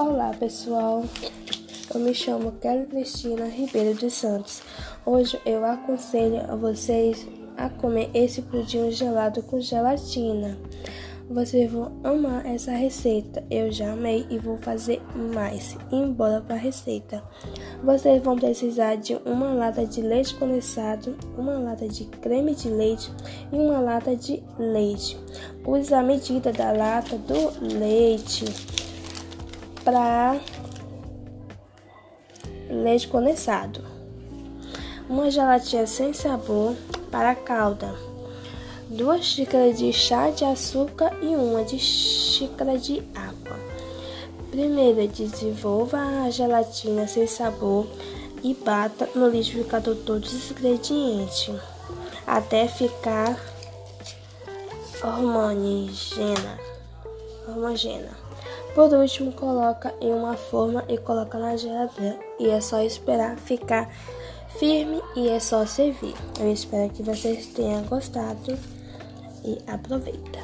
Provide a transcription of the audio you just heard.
Olá pessoal, eu me chamo Kelly Cristina Ribeiro dos Santos. Hoje eu aconselho a vocês a comer esse pudim gelado com gelatina. Vocês vão amar essa receita, eu já amei e vou fazer mais. Embora para a receita. Vocês vão precisar de uma lata de leite condensado, uma lata de creme de leite e uma lata de leite. Use a medida da lata do leite para leite condensado, uma gelatina sem sabor para calda, duas xícaras de chá de açúcar e uma de xícara de água. Primeiro, desenvolva a gelatina sem sabor e bata no liquidificador todos os ingredientes até ficar homogênea. Homogênea. Por último, coloca em uma forma e coloca na geladeira. E é só esperar ficar firme e é só servir. Eu espero que vocês tenham gostado e aproveita.